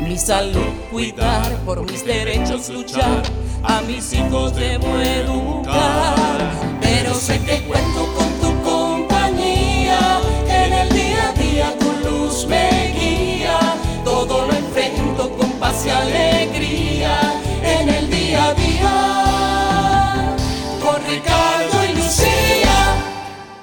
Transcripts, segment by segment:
Mi salud cuidar, por mis derechos luchar, a mis hijos debo educar. Pero sé que cuento con tu compañía, en el día a día tu luz me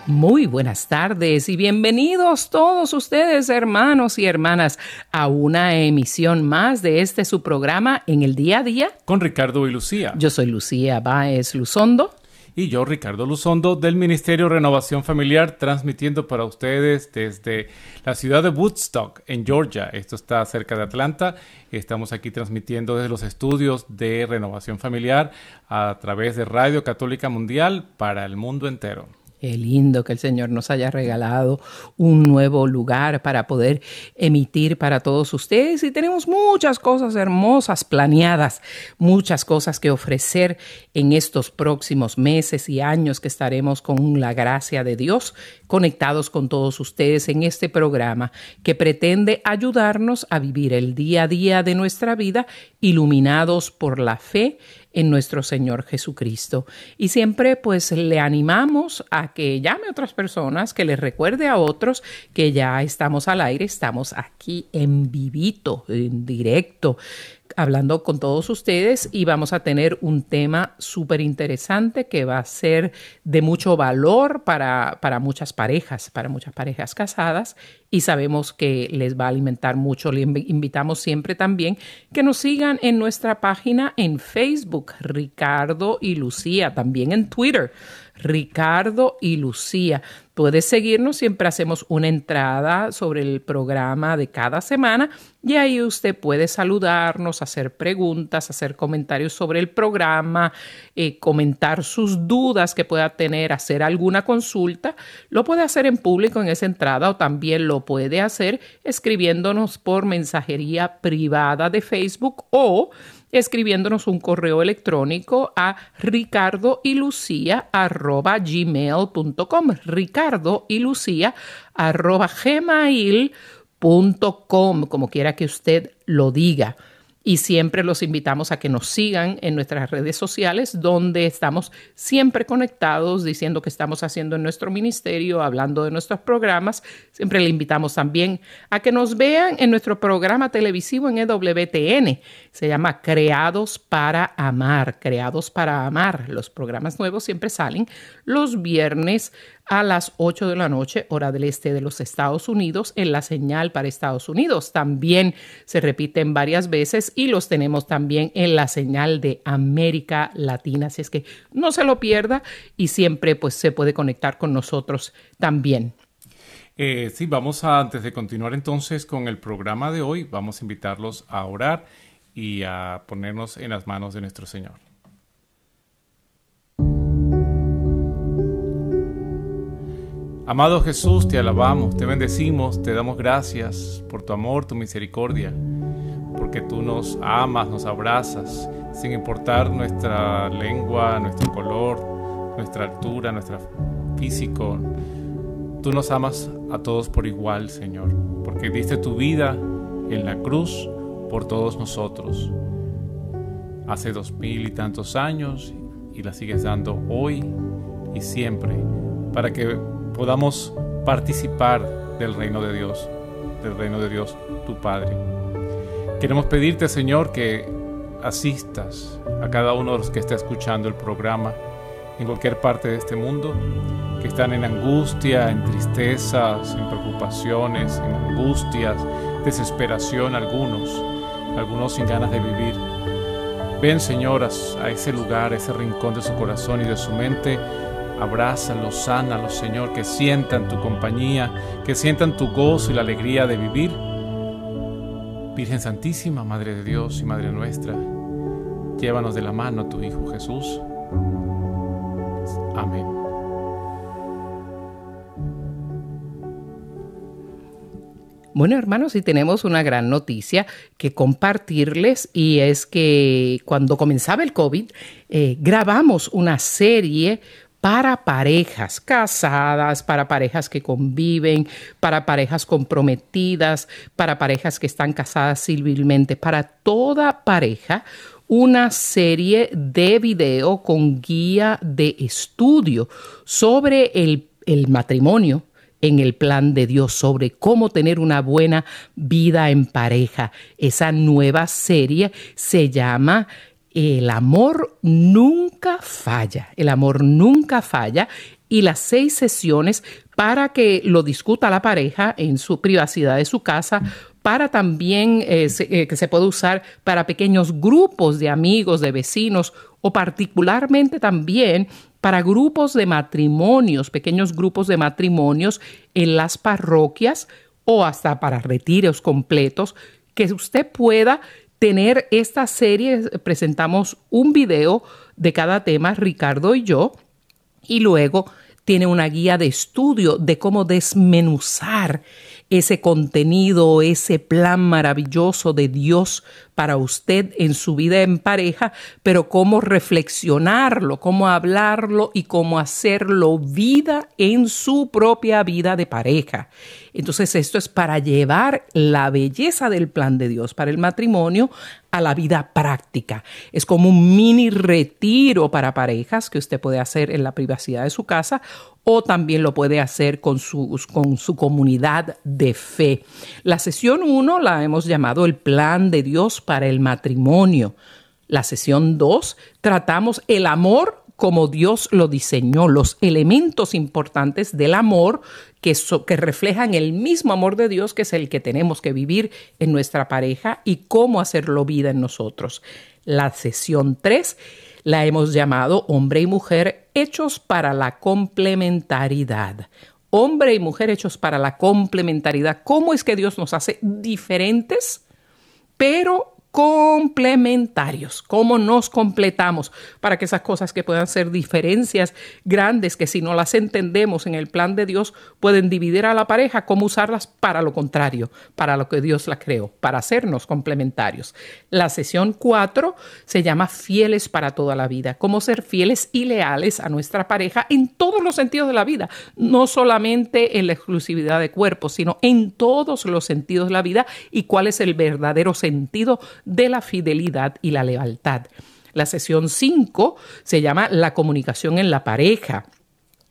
Muy buenas tardes y bienvenidos todos ustedes, hermanos y hermanas, a una emisión más de este su programa en el día a día. Con Ricardo y Lucía. Yo soy Lucía Báez Luzondo. Y yo, Ricardo Luzondo, del Ministerio Renovación Familiar, transmitiendo para ustedes desde la ciudad de Woodstock, en Georgia. Esto está cerca de Atlanta. Estamos aquí transmitiendo desde los estudios de Renovación Familiar a través de Radio Católica Mundial para el mundo entero. Qué lindo que el Señor nos haya regalado un nuevo lugar para poder emitir para todos ustedes. Y tenemos muchas cosas hermosas planeadas, muchas cosas que ofrecer en estos próximos meses y años que estaremos con la gracia de Dios conectados con todos ustedes en este programa que pretende ayudarnos a vivir el día a día de nuestra vida iluminados por la fe en nuestro Señor Jesucristo. Y siempre pues le animamos a que llame a otras personas, que les recuerde a otros que ya estamos al aire, estamos aquí en vivito, en directo hablando con todos ustedes y vamos a tener un tema súper interesante que va a ser de mucho valor para, para, muchas parejas, para muchas parejas casadas y sabemos que les va a alimentar mucho. Le invitamos siempre también que nos sigan en nuestra página en Facebook, Ricardo y Lucía, también en Twitter. Ricardo y Lucía. Puedes seguirnos, siempre hacemos una entrada sobre el programa de cada semana y ahí usted puede saludarnos, hacer preguntas, hacer comentarios sobre el programa, eh, comentar sus dudas que pueda tener, hacer alguna consulta. Lo puede hacer en público en esa entrada o también lo puede hacer escribiéndonos por mensajería privada de Facebook o escribiéndonos un correo electrónico a ricardo y lucía ricardo y lucía como quiera que usted lo diga y siempre los invitamos a que nos sigan en nuestras redes sociales donde estamos siempre conectados diciendo que estamos haciendo en nuestro ministerio, hablando de nuestros programas. Siempre le invitamos también a que nos vean en nuestro programa televisivo en EWTN. Se llama Creados para Amar, Creados para Amar. Los programas nuevos siempre salen los viernes a las 8 de la noche, hora del este de los Estados Unidos, en la señal para Estados Unidos. También se repiten varias veces y los tenemos también en la señal de América Latina. Así es que no se lo pierda y siempre pues se puede conectar con nosotros también. Eh, sí, vamos a, antes de continuar entonces con el programa de hoy, vamos a invitarlos a orar y a ponernos en las manos de nuestro Señor. Amado Jesús, te alabamos, te bendecimos, te damos gracias por tu amor, tu misericordia, porque tú nos amas, nos abrazas, sin importar nuestra lengua, nuestro color, nuestra altura, nuestro físico. Tú nos amas a todos por igual, Señor, porque diste tu vida en la cruz por todos nosotros. Hace dos mil y tantos años y la sigues dando hoy y siempre, para que podamos participar del reino de Dios, del reino de Dios, tu Padre. Queremos pedirte, Señor, que asistas a cada uno de los que está escuchando el programa en cualquier parte de este mundo, que están en angustia, en tristezas, en preocupaciones, en angustias, desesperación algunos, algunos sin ganas de vivir. Ven, señoras, a ese lugar, a ese rincón de su corazón y de su mente Abrázalos, sánalos, Señor, que sientan tu compañía, que sientan tu gozo y la alegría de vivir Virgen Santísima, Madre de Dios y Madre nuestra, llévanos de la mano a tu Hijo Jesús. Amén. Bueno, hermanos, y tenemos una gran noticia que compartirles y es que cuando comenzaba el COVID, eh, grabamos una serie para parejas casadas, para parejas que conviven, para parejas comprometidas, para parejas que están casadas civilmente, para toda pareja una serie de video con guía de estudio sobre el, el matrimonio, en el plan de Dios sobre cómo tener una buena vida en pareja. Esa nueva serie se llama El amor nunca falla. El amor nunca falla y las seis sesiones para que lo discuta la pareja en su privacidad de su casa, para también eh, eh, que se pueda usar para pequeños grupos de amigos, de vecinos o particularmente también para grupos de matrimonios, pequeños grupos de matrimonios en las parroquias o hasta para retiros completos, que usted pueda tener esta serie. Presentamos un video de cada tema, Ricardo y yo, y luego tiene una guía de estudio de cómo desmenuzar ese contenido, ese plan maravilloso de Dios para usted en su vida en pareja, pero cómo reflexionarlo, cómo hablarlo y cómo hacerlo vida en su propia vida de pareja. Entonces esto es para llevar la belleza del plan de Dios para el matrimonio a la vida práctica. Es como un mini retiro para parejas que usted puede hacer en la privacidad de su casa o también lo puede hacer con su, con su comunidad de fe. La sesión 1 la hemos llamado el plan de Dios para el matrimonio. La sesión 2 tratamos el amor como Dios lo diseñó, los elementos importantes del amor que, reflejan el mismo amor de Dios que es el que tenemos que vivir en nuestra pareja y cómo hacerlo vida en nosotros. La sesión 3 la hemos llamado hombre y mujer hechos para la complementariedad hombre y mujer hechos para la complementariedad. ¿Cómo es que Dios nos hace diferentes, pero complementarios, cómo nos completamos para que esas cosas que puedan ser diferencias grandes, que si no las entendemos en el plan de Dios, pueden dividir a la pareja, cómo usarlas para lo contrario, para lo que Dios la creó, para hacernos complementarios. La sesión 4 se llama Fieles para toda la vida, cómo ser fieles y leales a nuestra pareja en todos los sentidos de la vida, no solamente en la exclusividad de cuerpo, sino en todos los sentidos de la vida. Y cuál es el verdadero sentido de la fidelidad y la lealtad. La sesión 5 se llama La comunicación en la pareja.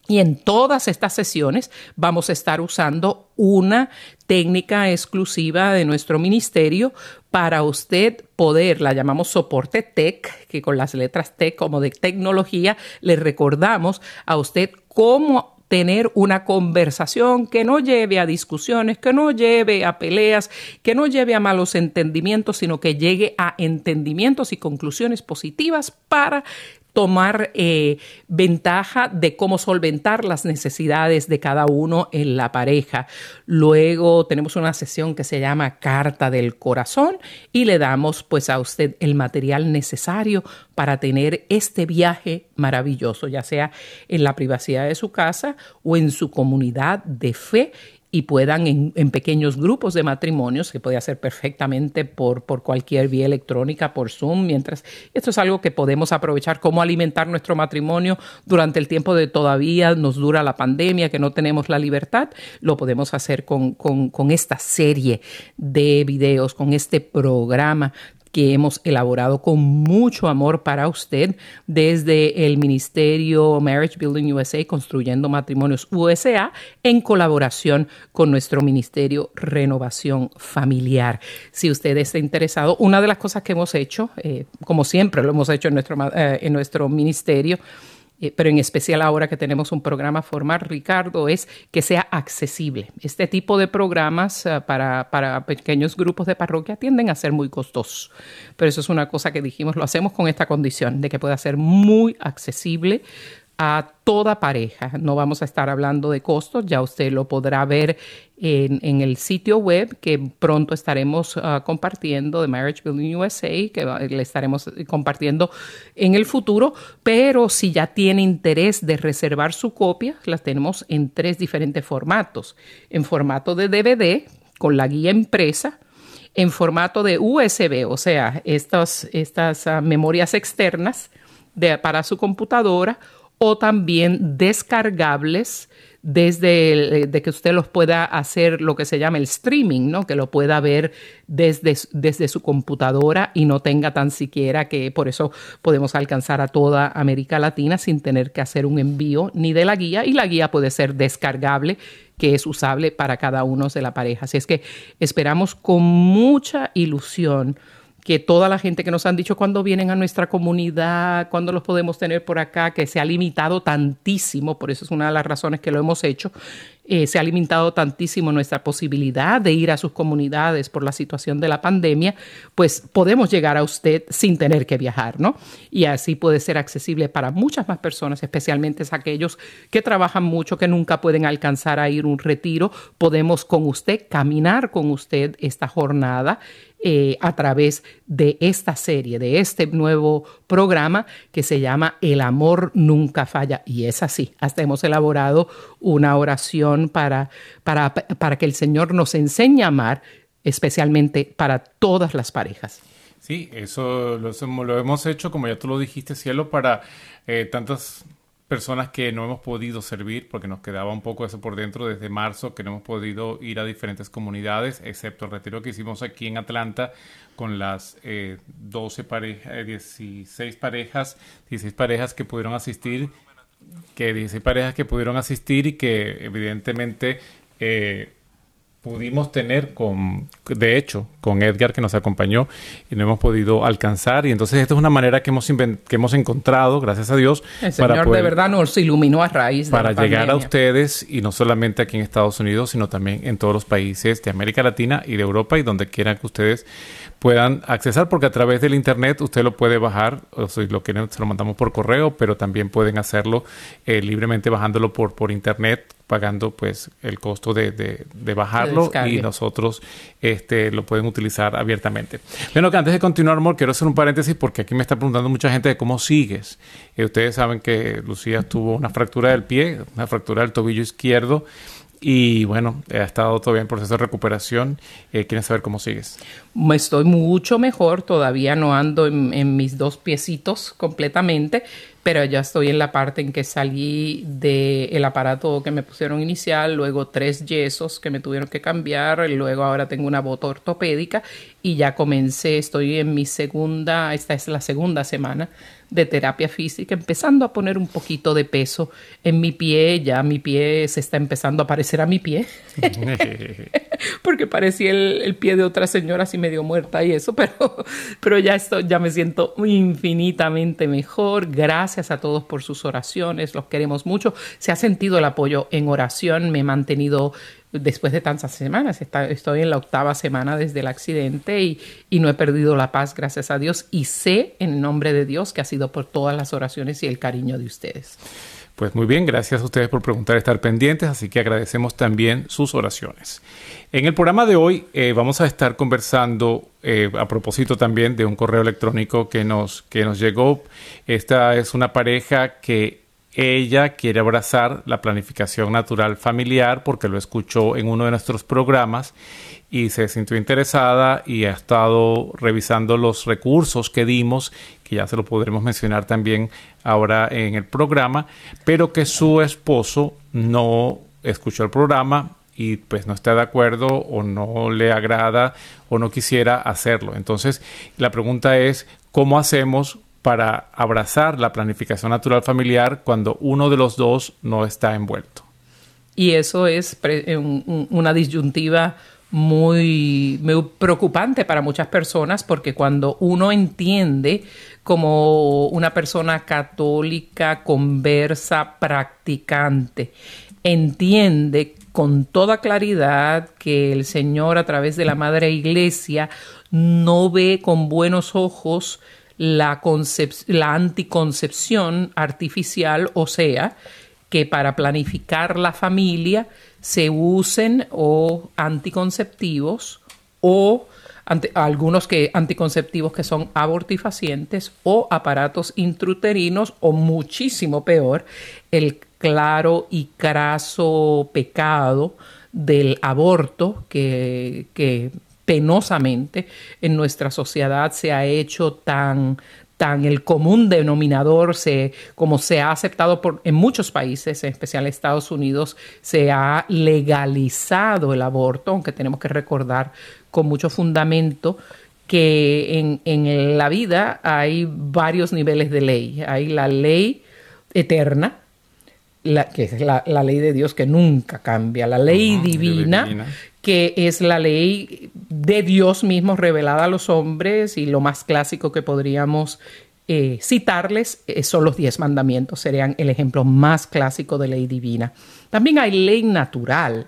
Y en todas estas sesiones vamos a estar usando una técnica exclusiva de nuestro ministerio para usted poder, la llamamos soporte tech, que con las letras tech como de tecnología, le recordamos a usted cómo tener una conversación que no lleve a discusiones, que no lleve a peleas, que no lleve a malos entendimientos, sino que llegue a entendimientos y conclusiones positivas para tomar eh, ventaja de cómo solventar las necesidades de cada uno en la pareja. Luego tenemos una sesión que se llama Carta del Corazón y le damos pues a usted el material necesario para tener este viaje maravilloso, ya sea en la privacidad de su casa o en su comunidad de fe y puedan en, pequeños grupos de matrimonios, que puede hacer perfectamente por, por cualquier vía electrónica, por Zoom, mientras esto es algo que podemos aprovechar, cómo alimentar nuestro matrimonio durante el tiempo de todavía nos dura la pandemia, que no tenemos la libertad, lo podemos hacer con, con, con esta serie de videos, con este programa que hemos elaborado con mucho amor para usted desde el Ministerio Marriage Building USA, Construyendo Matrimonios USA, en colaboración con nuestro Ministerio Renovación Familiar. Si usted está interesado, una de las cosas que hemos hecho, eh, como siempre lo hemos hecho en nuestro, eh, en nuestro ministerio, eh, pero en especial ahora que tenemos un programa formal, Ricardo, es que sea accesible. Este tipo de programas eh, para, para, pequeños grupos de parroquia tienden a ser muy costosos, pero eso es una cosa que dijimos, lo hacemos con esta condición de que pueda ser muy accesible a toda pareja. No vamos a estar hablando de costos, ya usted lo podrá ver en, el sitio web que pronto estaremos ah, compartiendo de Marriage Building USA, que le estaremos compartiendo en el futuro, pero si ya tiene interés de reservar su copia, las tenemos en tres diferentes formatos. En formato de DVD, con la guía impresa, en formato de USB, o sea, estas, estas ah, memorias externas para su computadora, o también descargables desde eh, de que usted los pueda hacer lo que se llama el streaming, ¿no? Que lo pueda ver desde, desde su computadora y no tenga tan siquiera que por eso podemos alcanzar a toda América Latina sin tener que hacer un envío ni de la guía y la guía puede ser descargable que es usable para cada uno de la pareja. Así es que esperamos con mucha ilusión que toda la gente que nos han dicho cuando vienen a nuestra comunidad, cuando los podemos tener por acá, que se ha limitado tantísimo, por eso es una de las razones que lo hemos hecho, eh, se ha limitado tantísimo nuestra posibilidad de ir a sus comunidades por la situación de la pandemia, pues podemos llegar a usted sin tener que viajar, ¿no? Y así puede ser accesible para muchas más personas, especialmente aquellos que trabajan mucho, que nunca pueden alcanzar a ir un retiro. Podemos con usted caminar con usted esta jornada eh, a través de esta serie, de este nuevo programa que se llama El amor nunca falla. Y es así. Hasta hemos elaborado una oración para, para, para que el Señor nos enseñe a amar, especialmente para todas las parejas. Sí, eso lo, hemos hecho, como ya tú lo dijiste, cielo, para eh, tantas personas que no hemos podido servir porque nos quedaba un poco eso por dentro desde marzo que no hemos podido ir a diferentes comunidades excepto el retiro que hicimos aquí en Atlanta con las eh, 12 parejas 16 parejas 16 parejas que pudieron asistir que 16 parejas que pudieron asistir y que evidentemente eh, pudimos tener con, de hecho, con Edgar que nos acompañó y no hemos podido alcanzar. Y entonces esta es una manera que hemos, que hemos encontrado, gracias a Dios, El Señor de verdad nos iluminó a raíz de Para llegar a ustedes y no solamente aquí en Estados Unidos, sino también en todos los países de América Latina y de Europa y donde quiera que ustedes puedan accesar, porque a través del Internet usted lo puede bajar, o si lo quieren, se lo mandamos por correo, pero también pueden hacerlo eh, libremente bajándolo por, por Internet pagando pues el costo de, de, bajarlo y nosotros este, lo pueden utilizar abiertamente. Bueno, que antes de continuar, amor, quiero hacer un paréntesis porque aquí me está preguntando mucha gente de cómo sigues. Eh, ustedes saben que Lucía tuvo una fractura del pie, una fractura del tobillo izquierdo y bueno, ha estado todavía en proceso de recuperación. Eh, ¿Quieres saber cómo sigues? Estoy mucho mejor, todavía no ando en, en mis dos piecitos completamente, pero ya estoy en la parte en que salí del aparato que me pusieron inicial, luego tres yesos que me tuvieron que cambiar, luego ahora tengo una bota ortopédica y ya comencé, estoy en mi segunda, esta es la segunda semana de terapia física, empezando a poner un poquito de peso en mi pie, ya mi pie se está empezando a parecer a mi pie, porque parecía el, pie de otra señora así medio muerta y eso, pero, pero ya, esto, ya me siento infinitamente mejor, gracias a todos por sus oraciones, los queremos mucho, se ha sentido el apoyo en oración, me he mantenido después de tantas semanas. estoy en la octava semana desde el accidente y, no he perdido la paz, gracias a Dios. Y sé, en nombre de Dios, que ha sido por todas las oraciones y el cariño de ustedes. Pues muy bien, gracias a ustedes por preguntar, estar pendientes, así que agradecemos también sus oraciones. En el programa de hoy eh, vamos a estar conversando eh, a propósito también de un correo electrónico que nos, que nos llegó. Esta es una pareja que ella quiere abrazar la planificación natural familiar porque lo escuchó en uno de nuestros programas y se sintió interesada y ha estado revisando los recursos que dimos, que ya se lo podremos mencionar también ahora en el programa, pero que su esposo no escuchó el programa y pues no está de acuerdo o no le agrada o no quisiera hacerlo. Entonces, la pregunta es, ¿cómo hacemos para abrazar la planificación natural familiar cuando uno de los dos no está envuelto. Y eso es una disyuntiva muy, preocupante para muchas personas porque cuando uno entiende como una persona católica, conversa, practicante, entiende con toda claridad que el Señor a través de la Madre Iglesia no ve con buenos ojos la, la anticoncepción artificial, o sea, que para planificar la familia se usen o anticonceptivos o algunos que anticonceptivos que son abortifacientes o aparatos intruterinos o muchísimo peor el claro y craso pecado del aborto que, que penosamente en nuestra sociedad se ha hecho tan tan el común denominador se como se ha aceptado por en muchos países, en especial Estados Unidos, se ha legalizado el aborto, aunque tenemos que recordar con mucho fundamento que en, en la vida hay varios niveles de ley. Hay la ley eterna, la, que es la, ley de Dios que nunca cambia, la ley divina, que es la ley de Dios mismo revelada a los hombres y lo más clásico que podríamos eh, citarles eh, son los diez mandamientos, serían el ejemplo más clásico de ley divina. También hay ley natural,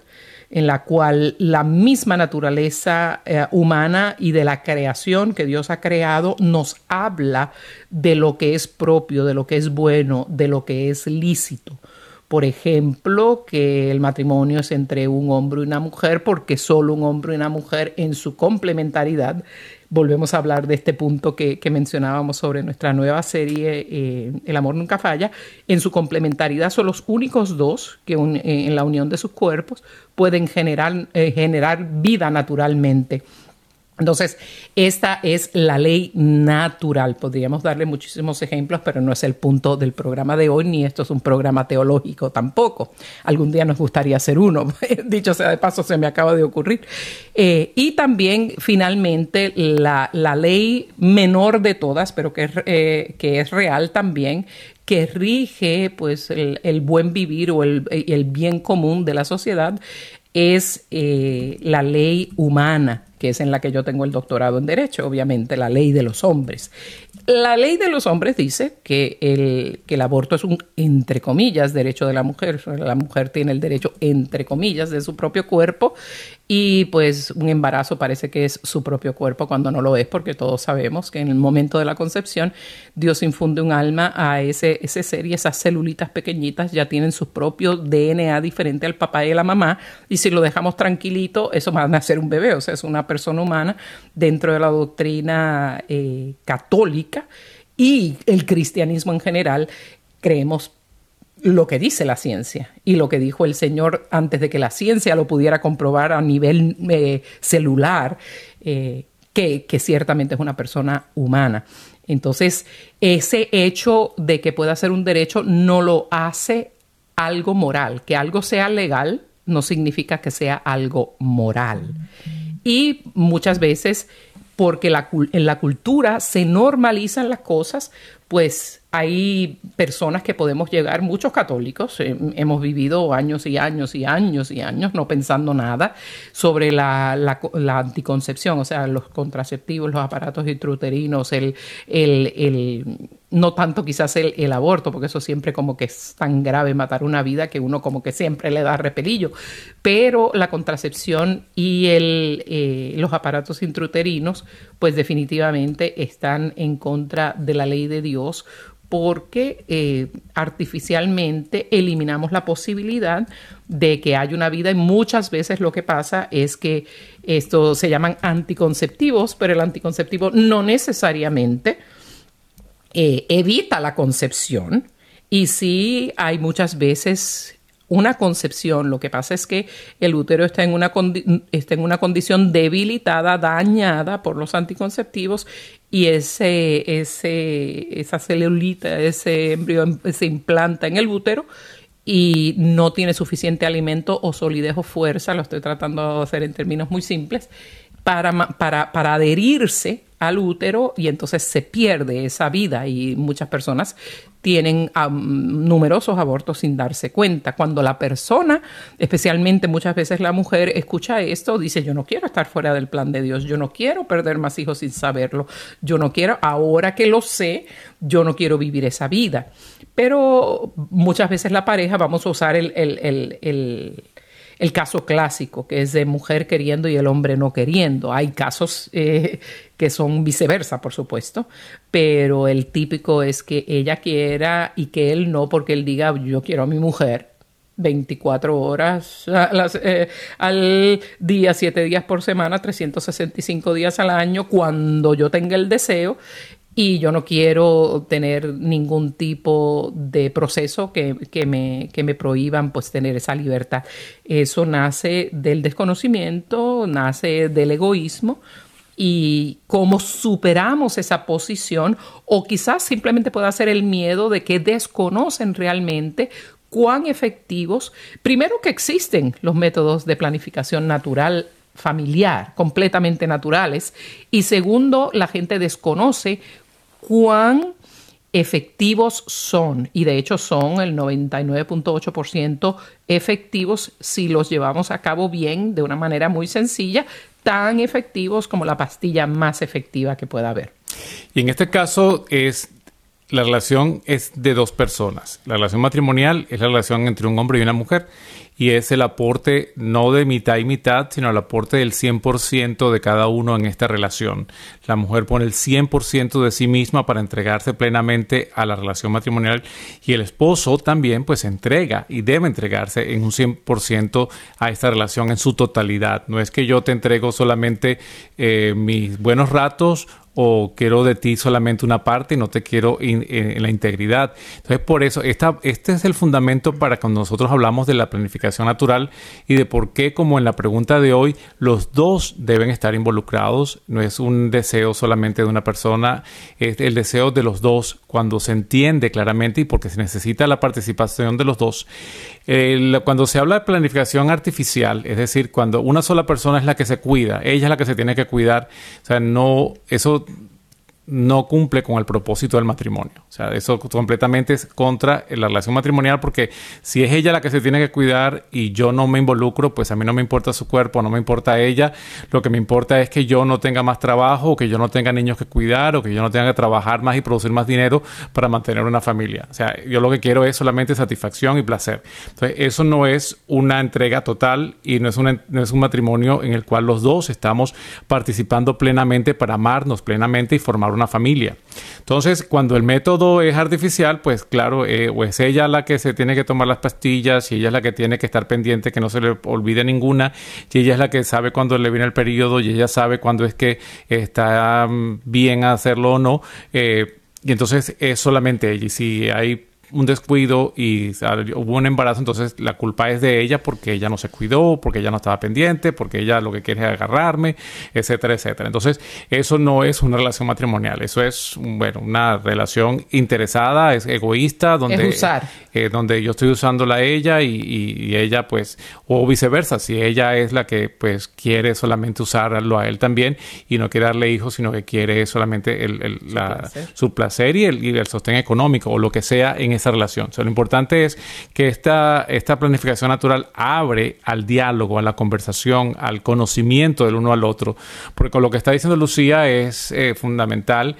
en la cual la misma naturaleza eh, humana y de la creación que Dios ha creado nos habla de lo que es propio, de lo que es bueno, de lo que es lícito. Por ejemplo, que el matrimonio es entre un hombre y una mujer porque solo un hombre y una mujer en su complementariedad volvemos a hablar de este punto que, mencionábamos sobre nuestra nueva serie eh, El amor nunca falla. En su complementariedad son los únicos dos que eh, en la unión de sus cuerpos pueden generar, eh, generar vida naturalmente. Entonces, esta es la ley natural. Podríamos darle muchísimos ejemplos, pero no es el punto del programa de hoy, ni esto es un programa teológico tampoco. Algún día nos gustaría hacer uno. Dicho sea de paso, se me acaba de ocurrir. Eh, y también, finalmente, la, ley menor de todas, pero que, eh, que es real también, que rige pues el, buen vivir o el, el, bien común de la sociedad es eh, la ley humana que es en la que yo tengo el doctorado en Derecho, obviamente, la ley de los hombres. La ley de los hombres dice que el, que el aborto es un, entre comillas, derecho de la mujer. La mujer tiene el derecho, entre comillas, de su propio cuerpo y pues un embarazo parece que es su propio cuerpo cuando no lo es, porque todos sabemos que en el momento de la concepción Dios infunde un alma a ese, ese ser y esas celulitas pequeñitas ya tienen su propio DNA diferente al papá y la mamá y si lo dejamos tranquilito, eso va a nacer un bebé, o sea, es una persona humana dentro de la doctrina eh, católica y el cristianismo en general creemos lo que dice la ciencia y lo que dijo el Señor antes de que la ciencia lo pudiera comprobar a nivel eh, celular, eh, que, que, ciertamente es una persona humana. Entonces, ese hecho de que pueda ser un derecho no lo hace algo moral. Que algo sea legal no significa que sea algo moral. Y muchas veces, porque la, en la cultura se normalizan las cosas, pues hay personas que podemos llegar, muchos católicos, eh, hemos vivido años y años y años y años no pensando nada sobre la, la, anticoncepción, o sea, los contraceptivos, los aparatos intrauterinos, el, el, el no tanto quizás el, el, aborto, porque eso siempre como que es tan grave matar una vida que uno como que siempre le da repelillo, pero la contracepción y el, eh, los aparatos intrauterinos pues definitivamente están en contra de la ley de Dios porque eh, artificialmente eliminamos la posibilidad de que haya una vida. Y muchas veces lo que pasa es que esto se llaman anticonceptivos, pero el anticonceptivo no necesariamente eh, evita la concepción. Y sí hay muchas veces una concepción. Lo que pasa es que el útero está en una, está en una condición debilitada, dañada por los anticonceptivos y ese, ese, esa celulita, ese embrión se implanta en el útero y no tiene suficiente alimento o solidez o fuerza, lo estoy tratando de hacer en términos muy simples, para, para, para adherirse al útero y entonces se pierde esa vida y muchas personas tienen numerosos abortos sin darse cuenta. Cuando la persona, especialmente muchas veces la mujer, escucha esto, dice, yo no quiero estar fuera del plan de Dios, yo no quiero perder más hijos sin saberlo, yo no quiero, ahora que lo sé, yo no quiero vivir esa vida. Pero muchas veces la pareja, vamos a usar el, el el caso clásico, que es de mujer queriendo y el hombre no queriendo. Hay casos eh, que son viceversa, por supuesto, pero el típico es que ella quiera y que él no, porque él diga, yo quiero a mi mujer 24 horas eh, al día, 7 días por semana, 365 días al año, cuando yo tenga el deseo y yo no quiero tener ningún tipo de proceso que, que, me, que me prohíban pues tener esa libertad. Eso nace del desconocimiento, nace del egoísmo y cómo superamos esa posición o quizás simplemente pueda ser el miedo de que desconocen realmente cuán efectivos, primero que existen los métodos de planificación natural familiar, completamente naturales, y segundo, la gente desconoce cuán efectivos son, y de hecho son el 99.8% efectivos si los llevamos a cabo bien, de una manera muy sencilla, tan efectivos como la pastilla más efectiva que pueda haber. Y en este caso es la relación es de dos personas. La relación matrimonial es la relación entre un hombre y una mujer y es el aporte no de mitad y mitad, sino el aporte del 100% de cada uno en esta relación. La mujer pone el 100% de sí misma para entregarse plenamente a la relación matrimonial y el esposo también pues entrega y debe entregarse en un 100% a esta relación en su totalidad. No es que yo te entrego solamente eh, mis buenos ratos o quiero de ti solamente una parte y no te quiero en, la integridad. Entonces, por eso, esta, este es el fundamento para cuando nosotros hablamos de la planificación natural y de por qué, como en la pregunta de hoy, los dos deben estar involucrados. No es un deseo solamente de una persona, es el deseo de los dos cuando se entiende claramente y porque se necesita la participación de los dos. cuando se habla de planificación artificial, es decir, cuando una sola persona es la que se cuida, ella es la que se tiene que cuidar, o sea, no, eso no cumple con el propósito del matrimonio. O sea, eso completamente es contra la relación matrimonial porque si es ella la que se tiene que cuidar y yo no me involucro, pues a mí no me importa su cuerpo, no me importa ella. Lo que me importa es que yo no tenga más trabajo, o que yo no tenga niños que cuidar, o que yo no tenga que trabajar más y producir más dinero para mantener una familia. O sea, yo lo que quiero es solamente satisfacción y placer. Entonces, eso no es una entrega total y no es, no es un matrimonio en el cual los dos estamos participando plenamente para amarnos plenamente y formar una familia. Entonces, cuando el método es artificial, pues claro, eh, o es ella la que se tiene que tomar las pastillas, y ella es la que tiene que estar pendiente que no se le olvide ninguna, y ella es la que sabe cuándo le viene el periodo, y ella sabe cuándo es que está mm, bien hacerlo o no. Eh, y entonces es solamente ella. Si hay un descuido y hubo un embarazo, entonces la culpa es de ella porque ella no se cuidó, porque ella no estaba pendiente, porque ella lo que quiere es agarrarme, etcétera, etcétera. Entonces, eso no es una relación matrimonial, eso es, bueno, una relación interesada, es egoísta, donde, eh, donde yo estoy usándola a ella y, ella, pues, o viceversa, si ella es la que, pues, quiere solamente usarlo a él también y no quiere darle hijos, sino que quiere solamente el, su, placer. y el, y el sostén económico o lo que sea en esa relación. lo importante es que esta, esta planificación natural abre al diálogo, a la conversación, al conocimiento del uno al otro, porque con lo que está diciendo Lucía es eh, fundamental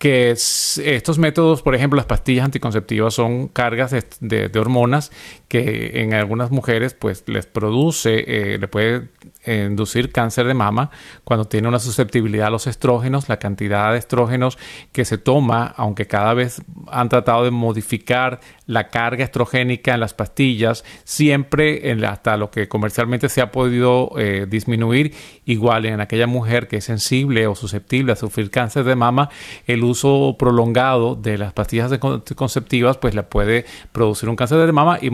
que estos métodos, por ejemplo, las pastillas anticonceptivas son cargas de, hormonas que en algunas mujeres pues les produce, eh, le puede inducir cáncer de mama cuando tiene una susceptibilidad a los estrógenos, la cantidad de estrógenos que se toma, aunque cada vez han tratado de modificar la carga estrogénica en las pastillas, siempre en, hasta lo que comercialmente se ha podido eh, disminuir, igual en aquella mujer que es sensible o susceptible a sufrir cáncer de mama, el uso prolongado de las pastillas anticonceptivas pues le puede producir un cáncer de mama y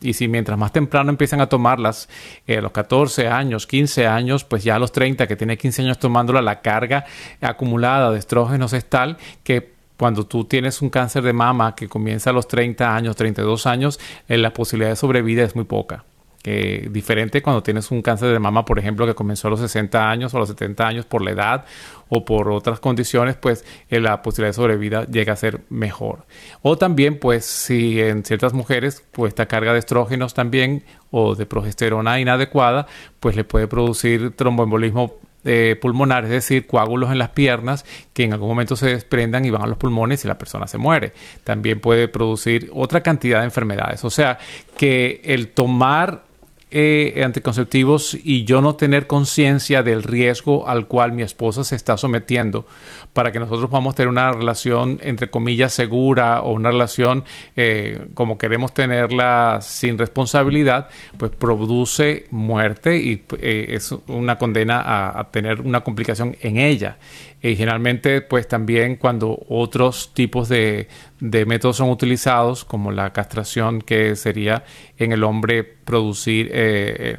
Y si mientras más temprano empiezan a tomarlas, eh, a los 14 años, 15 años, pues ya a los 30, que tiene 15 años tomándola, la carga acumulada de estrógenos es tal que cuando tú tienes un cáncer de mama que comienza a los 30 años, 32 años, eh, la posibilidad de sobrevida es muy poca. Diferente cuando tienes un cáncer de mama, por ejemplo, que comenzó a los 60 años o a los 70 años por la edad o por otras condiciones, pues eh, la posibilidad de sobrevida llega a ser mejor. O también, pues, si en ciertas mujeres, pues esta carga de estrógenos también o de progesterona inadecuada, pues le puede producir tromboembolismo eh, pulmonar, es decir, coágulos en las piernas que en algún momento se desprendan y van a los pulmones y la persona se muere. También puede producir otra cantidad de enfermedades. O sea, que el tomar eh, anticonceptivos y yo no tener conciencia del riesgo al cual mi esposa se está sometiendo para que nosotros podamos tener una relación entre comillas segura o una relación eh, como queremos tenerla sin responsabilidad, pues produce muerte y eh, es una condena a, a tener una complicación en ella. Y generalmente, pues también cuando otros tipos de, métodos son utilizados, como la castración, que sería en el hombre producir eh,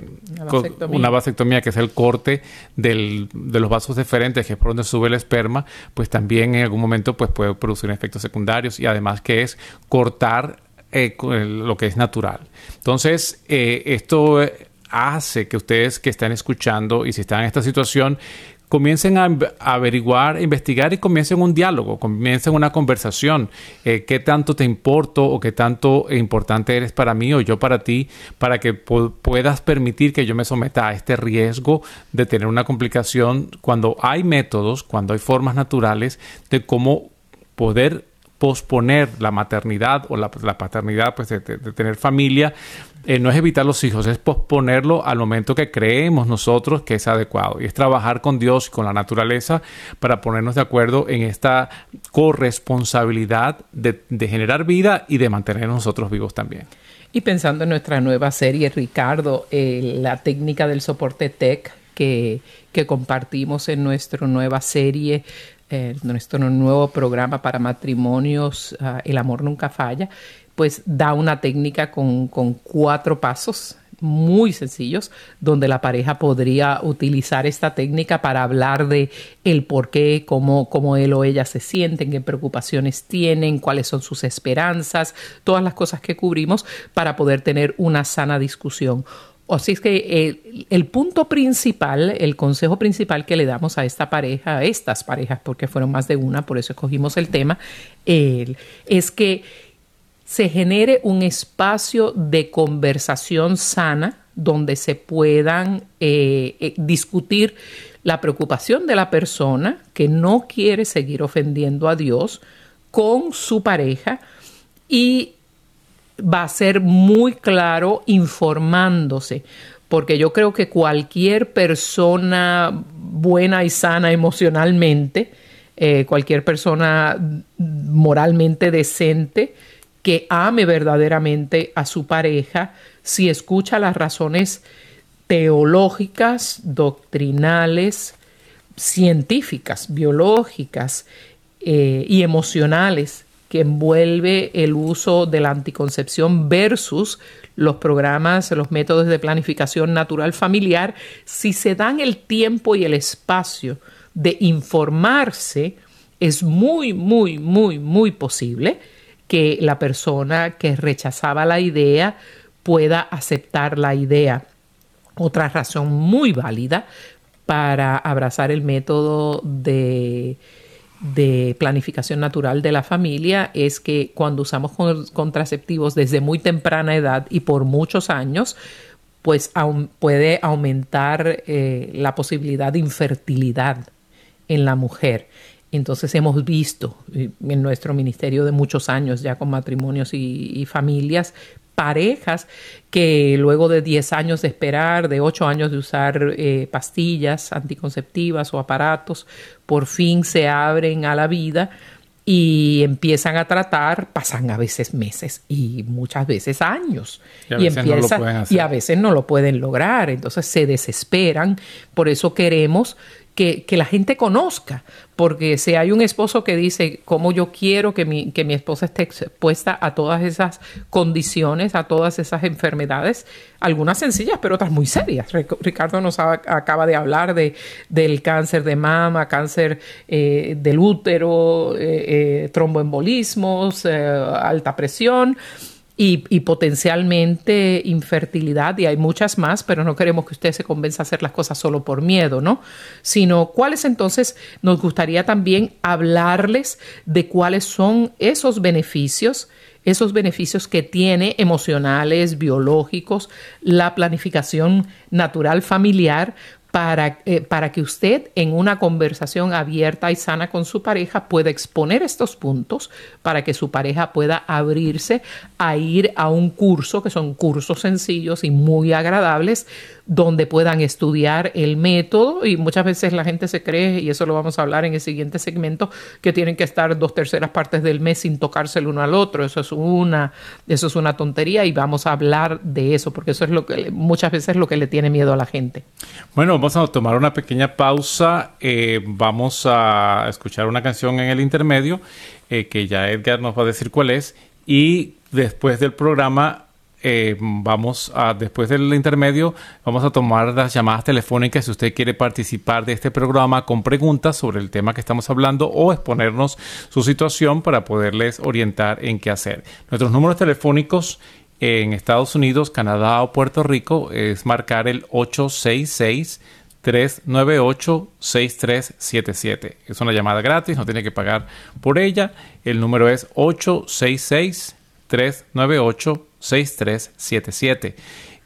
una, vasectomía. que es el corte de los vasos deferentes, que es por donde sube el esperma, pues también en algún momento pues, puede producir efectos secundarios y además que es cortar eh, lo que es natural. Entonces, eh, esto hace que ustedes que están escuchando y si están en esta situación, comiencen a averiguar, investigar y comiencen un diálogo, comiencen una conversación. Eh, ¿Qué tanto te importo o qué tanto importante eres para mí o yo para ti para que puedas permitir que yo me someta a este riesgo de tener una complicación cuando hay métodos, cuando hay formas naturales de cómo poder posponer la maternidad o la, paternidad, pues de, tener familia, eh, no es evitar los hijos, es posponerlo al momento que creemos nosotros que es adecuado. Y es trabajar con Dios y con la naturaleza para ponernos de acuerdo en esta corresponsabilidad de, generar vida y de mantener nosotros vivos también. Y pensando en nuestra nueva serie, Ricardo, eh, la técnica del soporte TEC que, que compartimos en nuestra nueva serie eh, nuestro nuevo programa para matrimonios, ah, El amor nunca falla, pues da una técnica con, cuatro pasos muy sencillos donde la pareja podría utilizar esta técnica para hablar de el por qué, cómo, cómo él o ella se sienten, qué preocupaciones tienen, cuáles son sus esperanzas, todas las cosas que cubrimos para poder tener una sana discusión. Así es que el, punto principal, el consejo principal que le damos a esta pareja, a estas parejas, porque fueron más de una, por eso escogimos el tema, es que se genere un espacio de conversación sana donde se puedan eh, eh, discutir la preocupación de la persona que no quiere seguir ofendiendo a Dios con su pareja y va a ser muy claro informándose, porque yo creo que cualquier persona buena y sana emocionalmente, eh, cualquier persona moralmente decente, que ame verdaderamente a su pareja, si escucha las razones teológicas, doctrinales, científicas, biológicas eh, y emocionales que envuelve el uso de la anticoncepción versus los programas, los métodos de planificación natural familiar, si se dan el tiempo y el espacio de informarse, es muy, muy, muy, muy posible que la persona que rechazaba la idea pueda aceptar la idea. Otra razón muy válida para abrazar el método de de planificación natural de la familia es que cuando usamos contraceptivos desde muy temprana edad y por muchos años, pues puede aumentar eh, la posibilidad de infertilidad en la mujer. Entonces hemos visto eh, en nuestro ministerio de muchos años ya con matrimonios y familias parejas que luego de 10 años de esperar, de 8 años de usar eh, pastillas anticonceptivas o aparatos, por fin se abren a la vida y empiezan a tratar, pasan a veces meses y muchas veces años. Y, a y a veces no lo pueden lograr, entonces se desesperan. Por eso queremos que, la gente conozca, porque si hay un esposo que dice, cómo yo quiero que mi, que mi esposa esté expuesta a todas esas condiciones, a todas esas enfermedades, algunas sencillas, pero otras muy serias. Ricardo nos acaba de hablar de, del cáncer de mama, cáncer eh, del útero, eh, eh, tromboembolismos, alta presión y, potencialmente infertilidad, y hay muchas más, pero no queremos que usted se convenza a hacer las cosas solo por miedo, ¿no? Sino cuáles entonces nos gustaría también hablarles de cuáles son esos beneficios esos beneficios que tiene emocionales, biológicos, la planificación natural familiar para, eh, para que usted en una conversación abierta y sana con su pareja pueda exponer estos puntos para que su pareja pueda abrirse a ir a un curso, que son cursos sencillos y muy agradables, donde puedan estudiar el método y muchas veces la gente se cree, y eso lo vamos a hablar en el siguiente segmento, que tienen que estar dos terceras partes del mes sin tocarse el uno al otro. Eso es una, eso es una tontería y vamos a hablar de eso, porque eso es lo que muchas veces lo que le tiene miedo a la gente. Bueno, vamos a tomar una pequeña pausa. Eh, vamos a escuchar una canción en el intermedio, eh, que ya Edgar nos va a decir cuál es. Y después del programa eh, vamos a, después del intermedio, vamos a tomar las llamadas telefónicas si usted quiere participar de este programa con preguntas sobre el tema que estamos hablando o exponernos su situación para poderles orientar en qué hacer. Nuestros números telefónicos en Estados Unidos, Canadá o Puerto Rico es marcar el 866 398-6377. Es una llamada gratis, no tiene que pagar por ella. El número es 866-398-6377.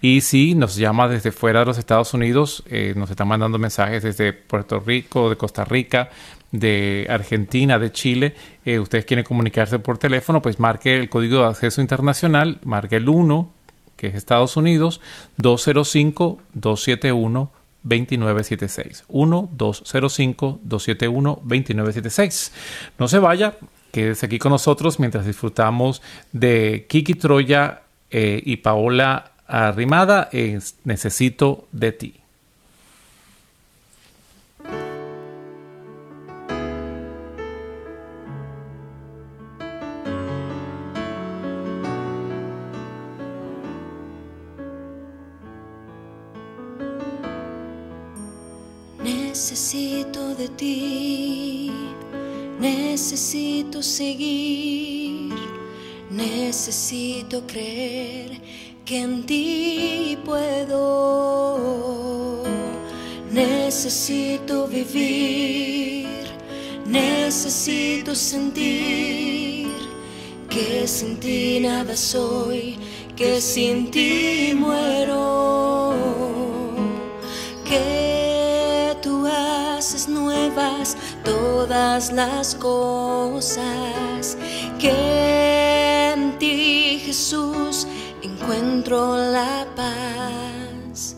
Y si nos llama desde fuera de los Estados Unidos, eh, nos están mandando mensajes desde Puerto Rico, de Costa Rica, de Argentina, de Chile, eh, ustedes quieren comunicarse por teléfono, pues marque el código de acceso internacional, marque el 1, que es Estados Unidos, 205-271. 2976 1-205-271-2976. No se vaya, quédese aquí con nosotros mientras disfrutamos de Kiki Troya eh, y Paola Arrimada Necesito de ti. Necesito de ti, necesito seguir, necesito creer que en ti puedo. Necesito vivir, necesito sentir que sin ti nada soy, que sin ti muero. Nuevas todas las cosas que en ti Jesús encuentro la paz.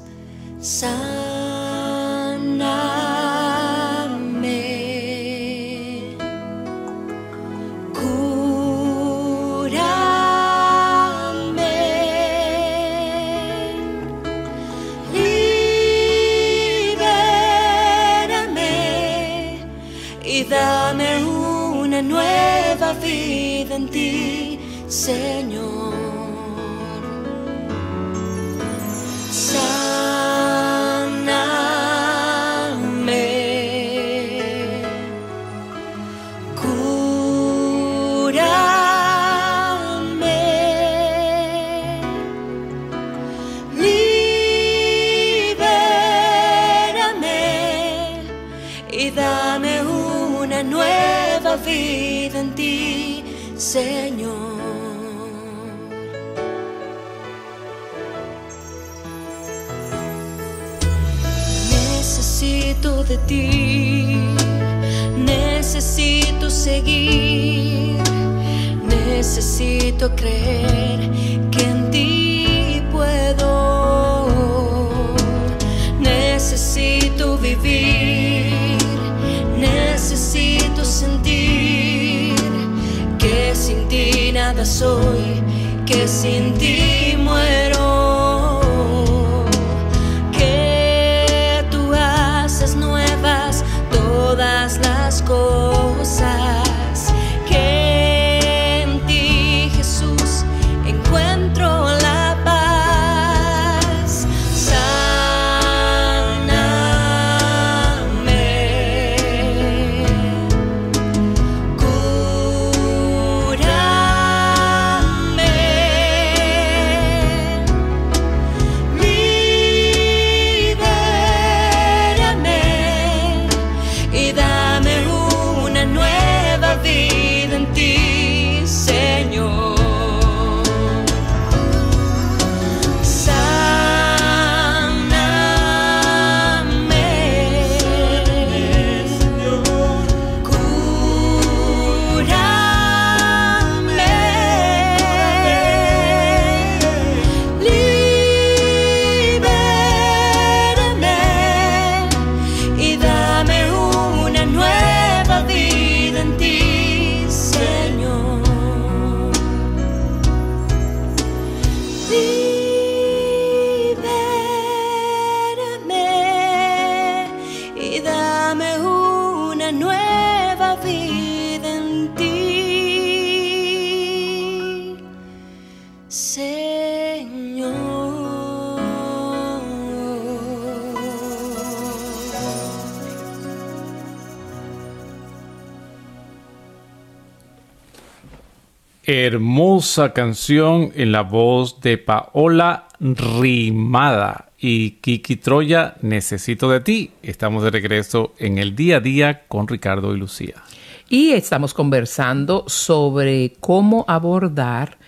Señor. Hermosa canción en la voz de Paola Rimada y Kiki Troya, Necesito de ti. Estamos de regreso en el día a día con Ricardo y Lucía. Y estamos conversando sobre cómo abordar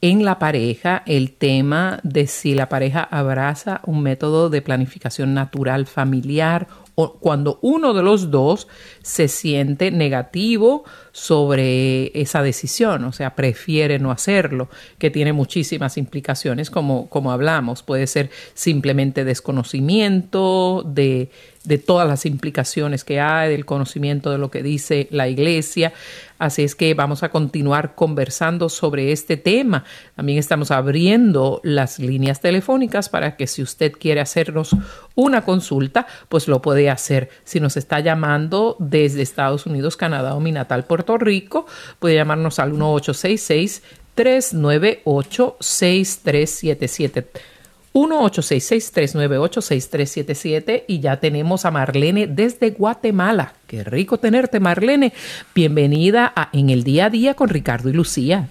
en la pareja el tema de si la pareja abraza un método de planificación natural familiar cuando uno de los dos se siente negativo sobre esa decisión, o sea, prefiere no hacerlo, que tiene muchísimas implicaciones, como, como hablamos. Puede ser simplemente desconocimiento de, de todas las implicaciones que hay, del conocimiento de lo que dice la iglesia. Así es que vamos a continuar conversando sobre este tema. También estamos abriendo las líneas telefónicas para que si usted quiere hacernos una consulta, pues lo puede hacer. Si nos está llamando desde Estados Unidos, Canadá o mi natal Puerto Rico, puede llamarnos al 1866 398 6377. 1-866-398-6377 y ya tenemos a Marlene desde Guatemala. Qué rico tenerte, Marlene. Bienvenida a En el Día a Día con Ricardo y Lucía.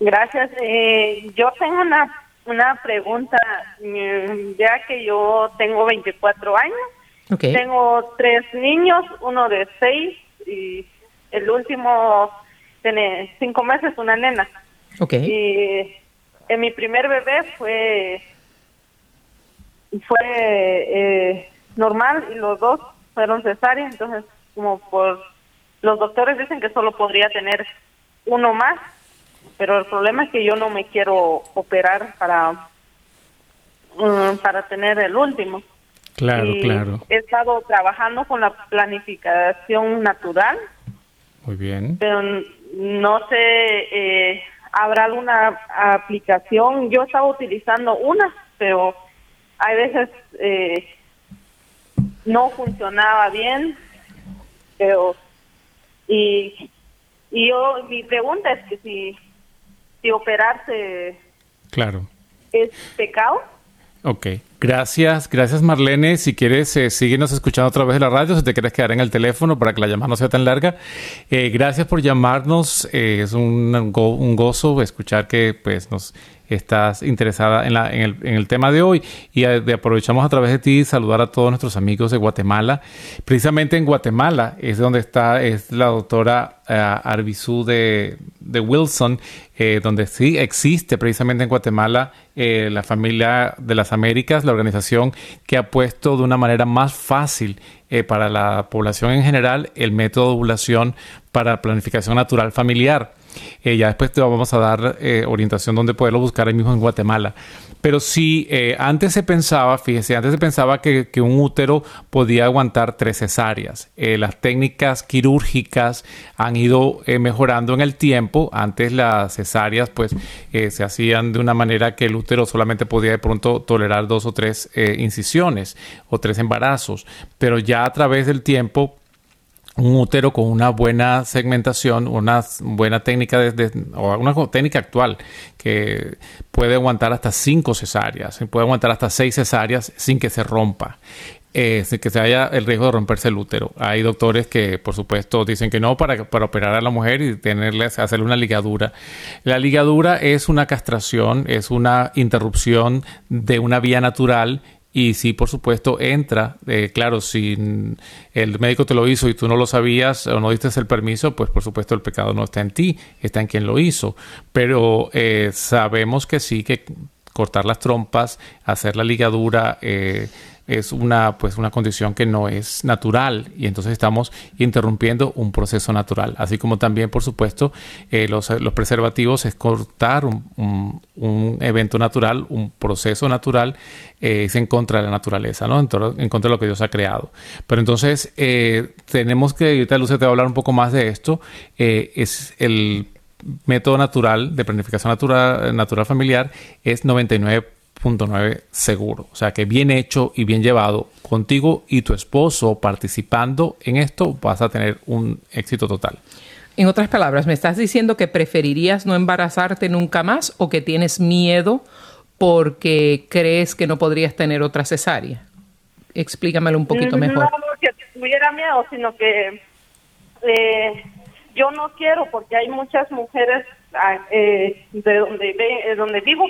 Gracias. Eh, yo tengo una, una pregunta, mm, ya que yo tengo 24 años. Okay. Tengo tres niños, uno de seis y el último tiene cinco meses, una nena. Ok. Y en mi primer bebé fue fue eh, normal y los dos fueron cesáreas, entonces como por los doctores dicen que solo podría tener uno más, pero el problema es que yo no me quiero operar para mm, para tener el último. Claro, Y claro. He estado trabajando con la planificación natural, Muy bien. pero no sé, eh, ¿habrá alguna aplicación? Yo estaba utilizando una, pero hay veces eh, no funcionaba bien, pero y, y yo mi pregunta es que si si operarse Claro. es pecado. Ok. Gracias, gracias Marlene. Si quieres, eh, síguenos escuchando a través de la radio, si te quieres quedar en el teléfono para que la llamada no sea tan larga. Eh, gracias por llamarnos. Eh, es un, go- un gozo escuchar que pues nos estás interesada en, la, en, el, en el tema de hoy y eh, de- aprovechamos a través de ti saludar a todos nuestros amigos de Guatemala. Precisamente en Guatemala es donde está es la doctora Arbizú de, de Wilson, eh, donde sí existe precisamente en Guatemala la familia de las Américas, la organización que ha puesto de una manera más fácil para la población en general el método de ovulación para planificación natural familiar. Eh, ya después te vamos a dar eh, orientación donde poderlo buscar ahí mismo en Guatemala. Pero sí, eh, antes se pensaba, fíjese, antes se pensaba que, que un útero podía aguantar tres cesáreas. Eh, las técnicas quirúrgicas han ido mejorando en el tiempo. Antes las cesáreas pues se hacían de una manera que el útero solamente podía de pronto tolerar dos o tres incisiones o tres embarazos. Pero ya a través del tiempo un útero con una buena segmentación, una buena técnica de, o una técnica actual que puede aguantar hasta cinco cesáreas, puede aguantar hasta seis cesáreas sin que se rompa. eh, que se haya el riesgo de romperse el útero. Hay doctores que, por supuesto, dicen que no para, para operar a la mujer y tenerle, hacerle una ligadura. La ligadura es una castración, es una interrupción de una vía natural y sí, por supuesto, entra. eh, claro, si el médico te lo hizo y tú no lo sabías o no diste el permiso, pues por supuesto el pecado no está en ti, está en quien lo hizo. Pero eh, sabemos que sí, que cortar las trompas, hacer la ligadura, eh, es una pues una condición que no es natural. Y entonces estamos interrumpiendo un proceso natural. Así como también por supuesto eh, los, los preservativos es cortar un, un- evento natural un proceso natural eh, es en contra de la naturaleza no en, contra de lo que Dios ha creado. Pero entonces eh, tenemos que ahorita Lucia te va a hablar un poco más de esto es el método natural de planificación natural, natural familiar es 99 99.9 seguro. O sea que bien hecho y bien llevado contigo y tu esposo participando en esto, vas a tener un éxito total. En otras palabras, ¿me estás diciendo que preferirías no embarazarte nunca más o que tienes miedo porque crees que no podrías tener otra cesárea? Explícamelo un poquito mejor. No que tuviera miedo, sino que eh, yo no quiero porque hay muchas mujeres ah, eh, de donde, ve- eh, donde vivo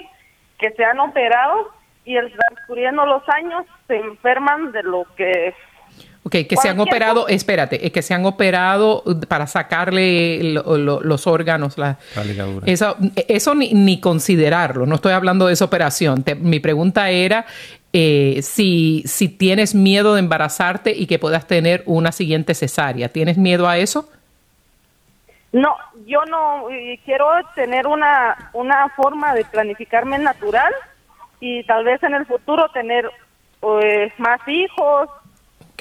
que se han operado y el transcurriendo los años se enferman de lo que Ok, que se han operado, espérate, es que se han operado para sacarle lo- lo- los órganos, la, La ligadura. Eso, eso ni, ni considerarlo, no estoy hablando de esa operación. Te- mi pregunta era eh, si, si tienes miedo de embarazarte y que puedas tener una siguiente cesárea. ¿Tienes miedo a eso? No, yo no y quiero tener una una forma de planificarme natural y tal vez en el futuro tener eh, más hijos.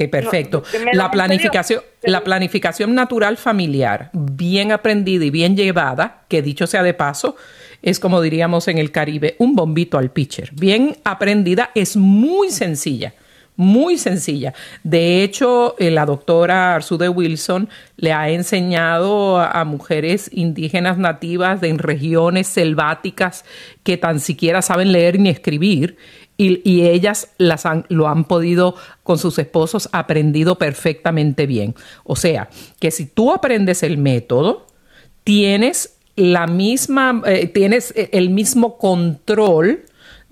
Perfecto. que me la planificación, la planificación natural familiar, bien aprendida y bien llevada, que dicho sea de paso, es como diríamos en el Caribe, un bombito al pitcher. Bien aprendida, es muy sencilla. Muy sencilla. De hecho, eh, la doctora Arzude Wilson le ha enseñado a, mujeres indígenas nativas de en regiones selváticas que tan siquiera saben leer ni escribir y, y ellas las han- lo han podido con sus esposos aprendido perfectamente bien. O sea, que si tú aprendes el método, tienes la misma, eh, tienes eh, el mismo control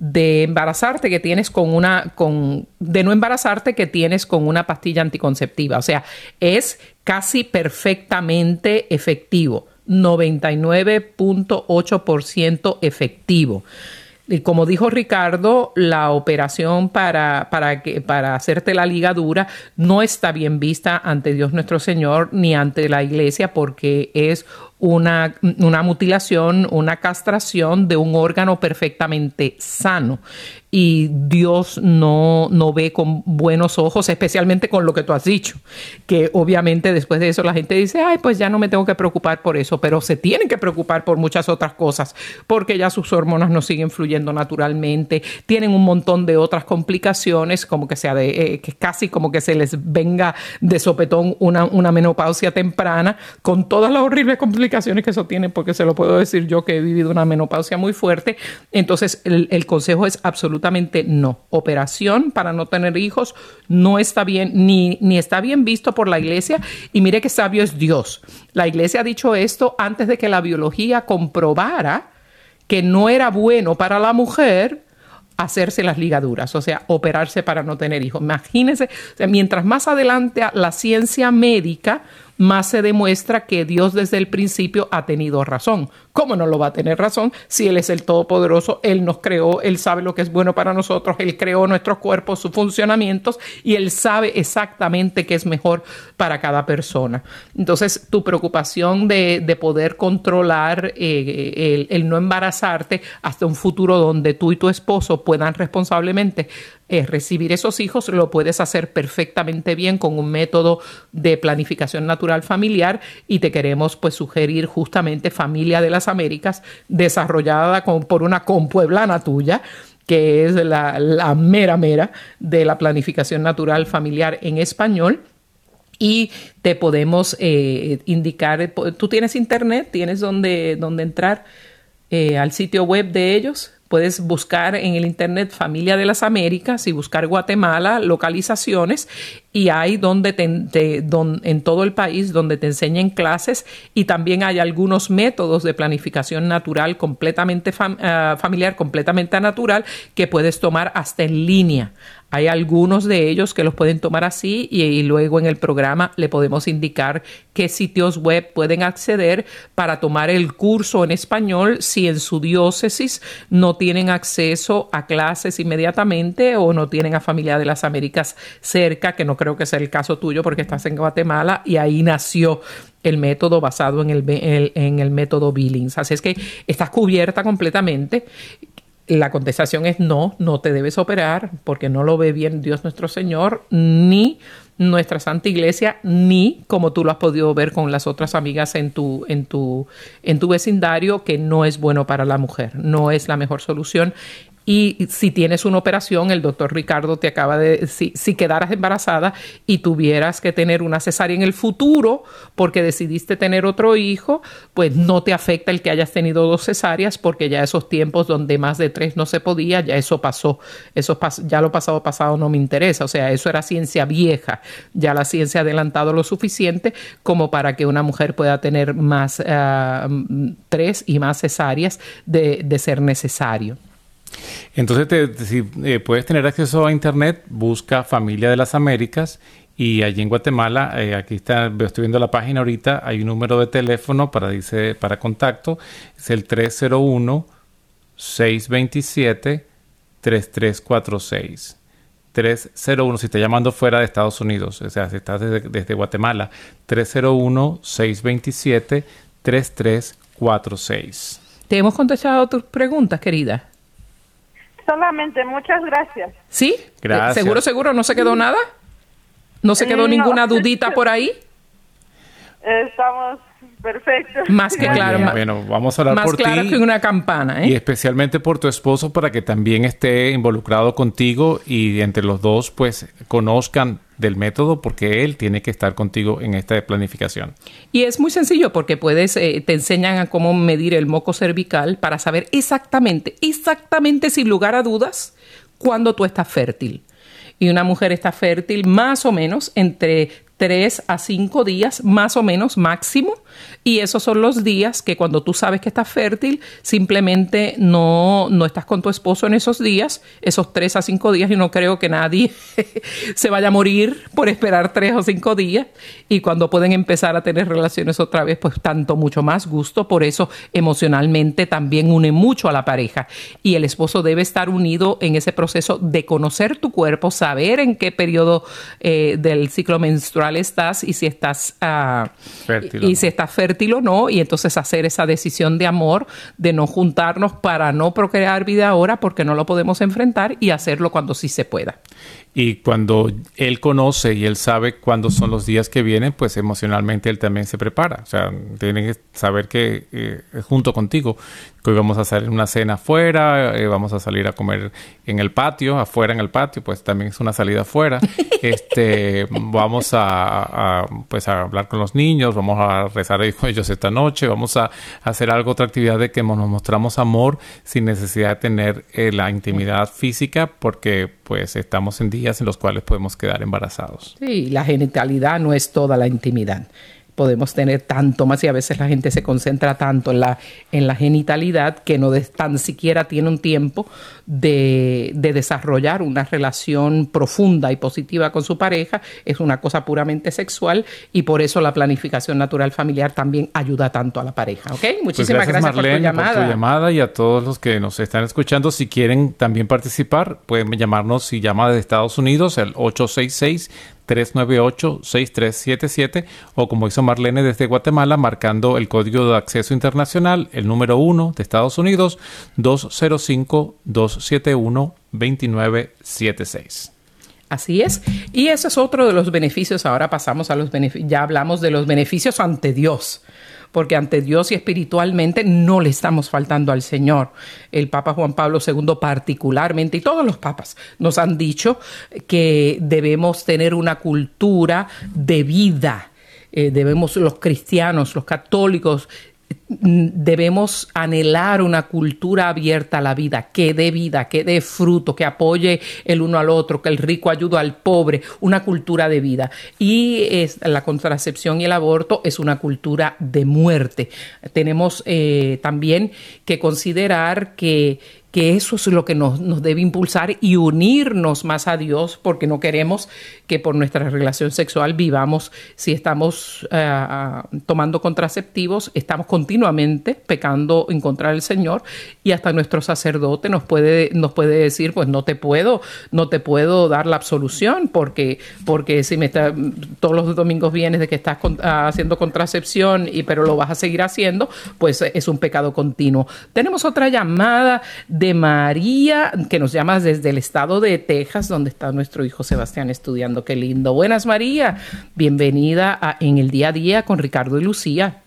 de embarazarte que tienes con una, con, de no embarazarte que tienes con una pastilla anticonceptiva. O sea, es casi perfectamente efectivo, 99.8% efectivo. Y como dijo Ricardo, la operación para, para, que, para hacerte la ligadura no está bien vista ante Dios nuestro Señor ni ante la iglesia porque es una, una mutilación, una castración de un órgano perfectamente sano. Y Dios no, no ve con buenos ojos, especialmente con lo que tú has dicho, que obviamente después de eso la gente dice, ay, pues ya no me tengo que preocupar por eso, pero se tienen que preocupar por muchas otras cosas, porque ya sus hormonas no siguen fluyendo naturalmente, tienen un montón de otras complicaciones, como que sea de, eh, que casi como que se les venga de sopetón una, una menopausia temprana, con todas las horribles complicaciones que eso tiene, porque se lo puedo decir yo que he vivido una menopausia muy fuerte. Entonces, el, el consejo es absolutamente no. Operación para no tener hijos no está bien, ni, ni está bien visto por la iglesia. Y mire qué sabio es Dios. La iglesia ha dicho esto antes de que la biología comprobara que no era bueno para la mujer hacerse las ligaduras, o sea, operarse para no tener hijos. Imagínense, mientras más adelante la ciencia médica, más se demuestra que Dios desde el principio ha tenido razón. ¿Cómo no lo va a tener razón si Él es el Todopoderoso? Él nos creó, Él sabe lo que es bueno para nosotros, Él creó nuestros cuerpos, sus funcionamientos y Él sabe exactamente qué es mejor para cada persona. Entonces, tu preocupación de, de poder controlar eh, el, el no embarazarte hasta un futuro donde tú y tu esposo puedan responsablemente eh, recibir esos hijos, lo puedes hacer perfectamente bien con un método de planificación natural familiar y te queremos pues sugerir justamente Familia de las Américas desarrollada con- por una compueblana tuya que es la, la mera mera de la planificación natural familiar en español y te podemos eh, indicar, tú tienes internet, tienes donde, donde entrar eh, al sitio web de ellos. Puedes buscar en el internet Familia de las Américas y buscar Guatemala, localizaciones, y hay donde, te, en todo el país donde te enseñan clases y también hay algunos métodos de planificación natural completamente ah, familiar, completamente natural, que puedes tomar hasta en línea. Hay algunos de ellos que los pueden tomar así y, luego en el programa le podemos indicar qué sitios web pueden acceder para tomar el curso en español si en su diócesis no tienen acceso a clases inmediatamente o no tienen a Familia de las Américas cerca, que no creo que sea el caso tuyo porque estás en Guatemala y ahí nació el método basado en el, el- en el método Billings. Así es que estás cubierta completamente. La contestación es no, no te debes operar porque no lo ve bien Dios nuestro Señor, ni nuestra Santa Iglesia, ni como tú lo has podido ver con las otras amigas en tu, en tu, en tu vecindario, que no es bueno para la mujer, no es la mejor solución. Y si tienes una operación, el doctor Ricardo te acaba de, si, si, quedaras embarazada y tuvieras que tener una cesárea en el futuro porque decidiste tener otro hijo, pues no te afecta el que hayas tenido dos cesáreas porque ya esos tiempos donde más de tres no se podía, ya eso pasó, eso ya lo pasado pasado no me interesa, o sea, eso era ciencia vieja, ya la ciencia ha adelantado lo suficiente como para que una mujer pueda tener más uh, tres y más cesáreas de, de ser necesario. Entonces, te, si eh, puedes tener acceso a Internet, busca Familia de las Américas y allí en Guatemala, eh, aquí está, estoy viendo la página ahorita, hay un número de teléfono para, dice, para contacto, es el 301 627 3346. 301 si está llamando fuera de Estados Unidos, o sea, si estás desde, desde Guatemala, 301 627 3346. ¿Te hemos contestado tus preguntas, querida? Solamente, muchas gracias. ¿Sí? Gracias. ¿Seguro, seguro? ¿No se quedó nada? ¿No se quedó No. ninguna dudita por ahí? Estamos perfectos. Más que Muy claro, bien. ma- Bueno, vamos a hablar Más por claro ti. que una campana, Y ¿eh? especialmente por tu esposo para que también esté involucrado contigo y entre los dos pues conozcan del método porque él tiene que estar contigo en esta planificación. Y es muy sencillo porque puedes, eh, te enseñan a cómo medir el moco cervical para saber exactamente, exactamente sin lugar a dudas, cuándo tú estás fértil. Y una mujer está fértil más o menos entre 3 a 5 días, más o menos máximo. Y esos son los días que cuando tú sabes que estás fértil, simplemente no, no estás con tu esposo en esos días, esos 3 a 5 días, y no creo que nadie se vaya a morir por esperar 3 o 5 días. Y cuando pueden empezar a tener relaciones otra vez, pues tanto mucho más gusto. Por eso emocionalmente también une mucho a la pareja. Y el esposo debe estar unido en ese proceso de conocer tu cuerpo, saber en qué periodo eh, del ciclo menstrual estás y si estás ah, Fértil o y no. si estás fértil o no, y entonces hacer esa decisión de amor, de no juntarnos para no procrear vida ahora porque no lo podemos enfrentar y hacerlo cuando sí se pueda. Y cuando él conoce y él sabe cuándo son los días que vienen, pues emocionalmente él también se prepara. O sea, tiene que saber que eh, junto contigo, que hoy vamos a hacer una cena afuera, eh, vamos a salir a comer en el patio, afuera en el patio, pues también es una salida afuera. este, vamos a, a, pues a hablar con los niños, vamos a rezar con ellos esta noche, vamos a hacer algo, otra actividad de que nos mostramos amor sin necesidad de tener eh, la intimidad física, porque pues estamos en días en los cuales podemos quedar embarazados. Sí, la genitalidad no es toda la intimidad podemos tener tanto más y a veces la gente se concentra tanto en la, en la genitalidad que no de, tan siquiera tiene un tiempo de, de, desarrollar una relación profunda y positiva con su pareja, es una cosa puramente sexual y por eso la planificación natural familiar también ayuda tanto a la pareja. ¿Ok? Pues Muchísimas gracias, por, tu llamada. y a todos los que nos están escuchando. Si quieren también participar, pueden llamarnos si llama de Estados Unidos, el 866 398-6377 o como hizo Marlene desde Guatemala marcando el código de acceso internacional, el número 1 de Estados Unidos, 205-271-2976. Así es. Y ese es otro de los beneficios. Ahora pasamos a los beneficios. Ya hablamos de los beneficios ante Dios. Porque ante Dios y espiritualmente no le estamos faltando al Señor. El Papa Juan Pablo II particularmente y todos los papas nos han dicho que debemos tener una cultura de vida. Eh, debemos los cristianos, los católicos, debemos anhelar una cultura abierta a la vida, que dé vida, que dé fruto, que apoye el uno al otro, que el rico ayude al pobre, una cultura de vida. Y es, la contracepción y el aborto es una cultura de muerte. Tenemos eh, también que considerar que que eso es lo que nos, nos, debe impulsar y unirnos más a Dios, porque no queremos que por nuestra relación sexual vivamos, si estamos uh, tomando contraceptivos, estamos continuamente pecando en contra del Señor y hasta nuestro sacerdote nos puede, nos puede decir, pues no te puedo, no te puedo dar la absolución, porque, porque si me está, todos los domingos vienes de que estás con, uh, haciendo contracepción, y, pero lo vas a seguir haciendo, pues es un pecado continuo. Tenemos otra llamada de María, que nos llama desde el estado de Texas, donde está nuestro hijo Sebastián estudiando. Qué lindo. Buenas, María. Bienvenida a En el Día a Día con Ricardo y Lucía.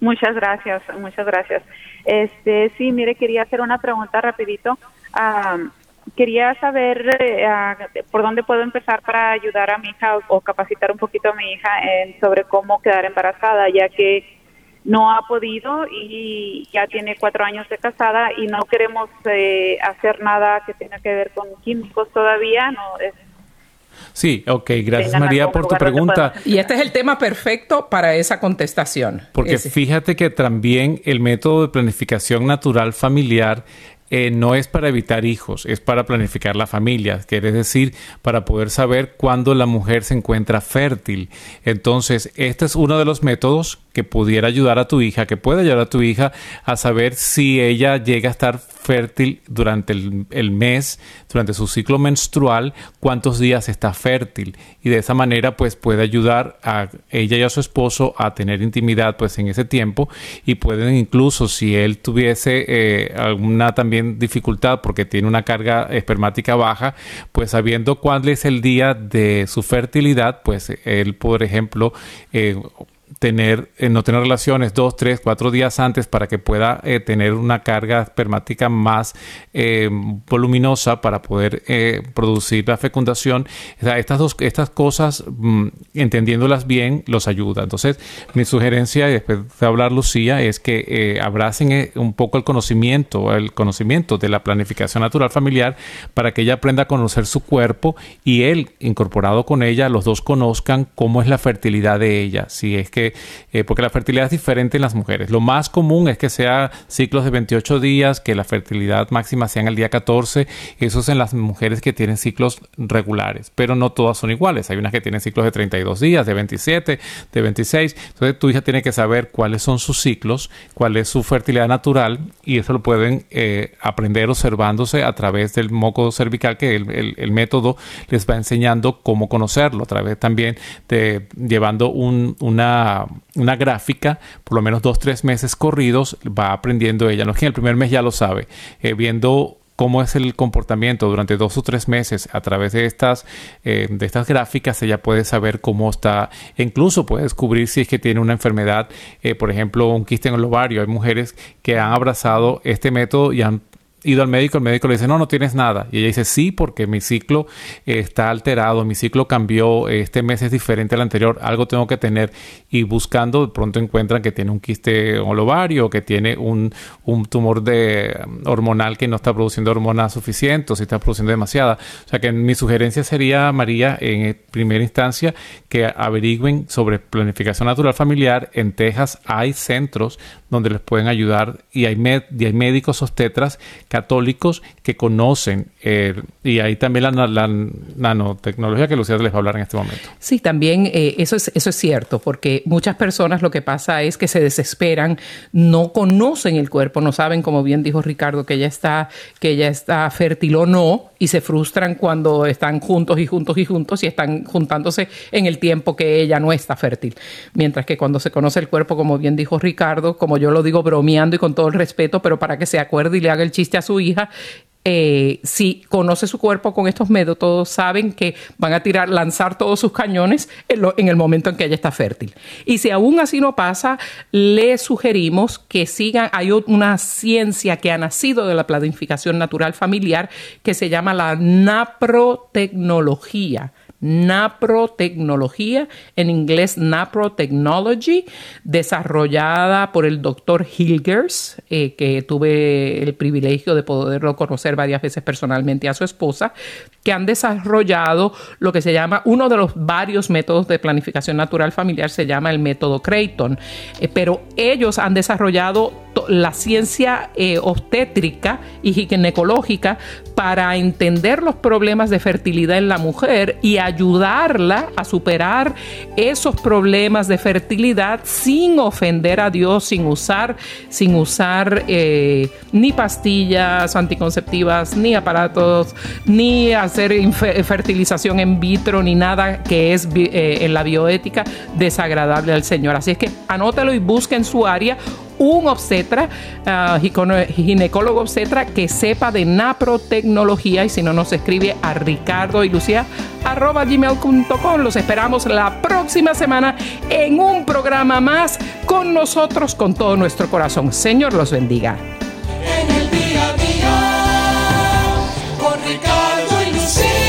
Muchas gracias, muchas gracias. Este, sí, mire, quería hacer una pregunta rapidito. Quería saber eh, por dónde puedo empezar para ayudar a mi hija o, o capacitar un poquito a mi hija en, sobre cómo quedar embarazada, ya que no ha podido y ya tiene cuatro años de casada y no queremos eh, hacer nada que tenga que ver con químicos todavía. No, es, Sí, ok, gracias María por tu pregunta. Y este es el tema perfecto para esa contestación. Porque Ese. fíjate que también el método de planificación natural familiar eh, no es para evitar hijos, es para planificar la familia, quiere decir, para poder saber cuándo la mujer se encuentra fértil. Entonces, este es uno de los métodos que pudiera ayudar a tu hija, que puede ayudar a tu hija a saber si ella llega a estar fértil durante el, mes, durante su ciclo menstrual, cuántos días está fértil. Y de esa manera, pues puede ayudar a ella y a su esposo a tener intimidad, pues en ese tiempo. Y pueden incluso, si él tuviese eh, alguna también dificultad porque tiene una carga espermática baja, pues sabiendo cuál es el día de su fertilidad, pues él, por ejemplo, eh, tener, eh, no tener relaciones dos, tres, cuatro días antes para que pueda eh, tener una carga espermática más eh, voluminosa para poder producir la fecundación. Estas dos, estas cosas, mm, entendiéndolas bien, los ayuda. Entonces, mi sugerencia, y después de hablar Lucía, es que abracen un poco el conocimiento, el conocimiento de la planificación natural familiar para que ella aprenda a conocer su cuerpo y él, incorporado con ella, los dos conozcan cómo es la fertilidad de ella. Si es que, eh, porque la fertilidad es diferente en las mujeres. Lo más común es que sea ciclos de 28 días, que la fertilidad máxima sea en el día 14. Eso es en las mujeres que tienen ciclos regulares, pero no todas son iguales. Hay unas que tienen ciclos de 32 días, de 27, de 26. Entonces tu hija tiene que saber cuáles son sus ciclos, cuál es su fertilidad natural y eso lo pueden eh, aprender observándose a través del moco cervical que el, método les va enseñando cómo conocerlo, a través también de llevando un- una, una gráfica, por lo menos dos, tres meses corridos, va aprendiendo ella. No es que en el primer mes ya lo sabe, eh, viendo cómo es el comportamiento durante dos o tres meses a través de estas, eh, de estas gráficas, ella puede saber cómo está, e incluso puede descubrir si es que tiene una enfermedad, eh, por ejemplo, un quiste en el ovario. Hay mujeres que han abrazado este método y han ido al médico, el médico le dice, no, no tienes nada. Y ella dice, sí, porque mi ciclo eh, está alterado, mi ciclo cambió, este mes es diferente al anterior, algo tengo que tener. Y buscando, de pronto encuentran que tiene un quiste en el que tiene un, un tumor de, um, hormonal que no está produciendo hormonas suficientes, o si está produciendo demasiada. O sea que mi sugerencia sería, María, en primera instancia, que averigüen sobre planificación natural familiar. En Texas hay centros donde les pueden ayudar y hay, med- y hay médicos obstetras católicos que conocen eh, y hay también la, la nanotecnología que Lucía les va a hablar en este momento. Sí, también eh, eso, es, eso es cierto, porque muchas personas lo que pasa es que se desesperan, no conocen el cuerpo, no saben, como bien dijo Ricardo, que ella está, que ella está fértil o no, y se frustran cuando están juntos y juntos y juntos y están juntándose en el tiempo que ella no está fértil. Mientras que cuando se conoce el cuerpo, como bien dijo Ricardo, como yo lo digo bromeando y con todo el respeto, pero para que se acuerde y le haga el chiste a su hija, eh, si conoce su cuerpo con estos métodos, saben que van a tirar, lanzar todos sus cañones en, en el momento en que ella está fértil. Y si aún así no pasa, le sugerimos que sigan. Hay una ciencia que ha nacido de la planificación natural familiar que se llama la naprotecnología. Naprotecnología, en inglés Naprotechnology, desarrollada por el doctor Hilgers, eh, que tuve el privilegio de poderlo conocer varias veces personalmente a su esposa, que han desarrollado lo que se llama uno de los varios métodos de planificación natural familiar, se llama el método Creighton. Eh, pero ellos han desarrollado la ciencia eh, obstétrica y ginecológica para entender los problemas de fertilidad en la mujer y ayudarla a superar esos problemas de fertilidad sin ofender a Dios, sin usar, sin usar eh, ni pastillas anticonceptivas, ni aparatos, ni hacer fertilización en vitro, ni nada que es eh, en la bioética desagradable al Señor. Así es que anótalo y busque en su área un obstetra ah, ginecólogo obstetra que sepa de naprotecnología y si no nos escribe a ricardo y lucía arroba gmail.com. Los esperamos la próxima semana en un programa más con nosotros con todo nuestro corazón. Señor los bendiga. En el día a día, con Ricardo y Lucía.